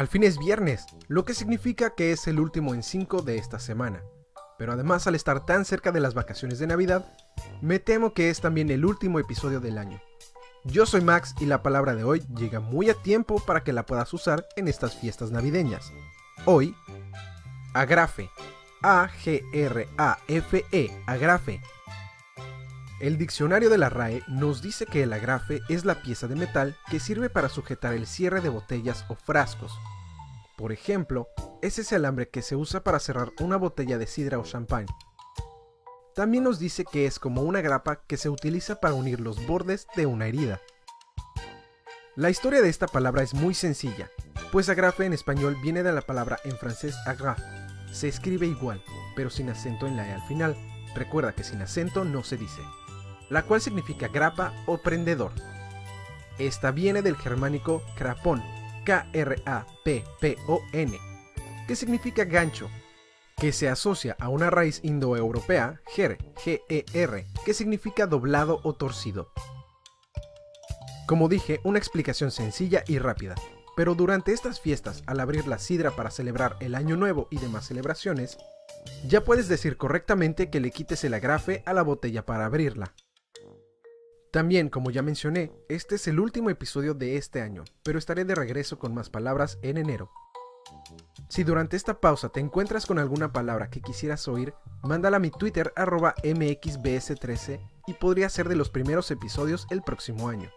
Al fin es viernes, lo que significa que es el último en 5 de esta semana. Pero además al estar tan cerca de las vacaciones de Navidad, me temo que es también el último episodio del año. Yo soy Max y la palabra de hoy llega muy a tiempo para que la puedas usar en estas fiestas navideñas. Hoy, agrafe. A-G-R-A-F-E, agrafe. El diccionario de la RAE nos dice que el agrafe es la pieza de metal que sirve para sujetar el cierre de botellas o frascos. Por ejemplo, es ese alambre que se usa para cerrar una botella de sidra o champán. También nos dice que es como una grapa que se utiliza para unir los bordes de una herida. La historia de esta palabra es muy sencilla, pues agrafe en español viene de la palabra en francés agrafe. Se escribe igual, pero sin acento en la E al final. Recuerda que sin acento no se dice. La cual significa grapa o prendedor. Esta viene del germánico crapón, K-R-A-P-P-O-N, que significa gancho que se asocia a una raíz indoeuropea, ger, G-E-R, que significa doblado o torcido. Como dije, una explicación sencilla y rápida, pero durante estas fiestas, al abrir la sidra para celebrar el Año Nuevo y demás celebraciones, ya puedes decir correctamente que le quites el agrafe a la botella para abrirla. También, como ya mencioné, este es el último episodio de este año, pero estaré de regreso con más palabras en enero. Si durante esta pausa te encuentras con alguna palabra que quisieras oír, mándala a mi Twitter arroba mxbs13 y podría ser de los primeros episodios el próximo año.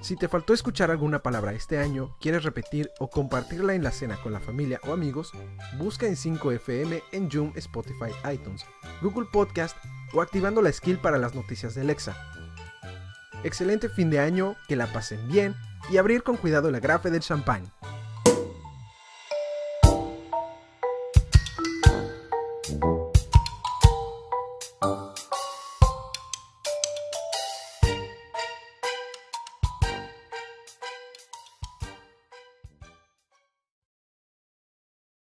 Si te faltó escuchar alguna palabra este año, quieres repetir o compartirla en la cena con la familia o amigos, busca en 5FM en Zoom, Spotify, iTunes, Google Podcast o activando la skill para las noticias de Alexa. Excelente fin de año, que la pasen bien y abrir con cuidado la grafe del champán.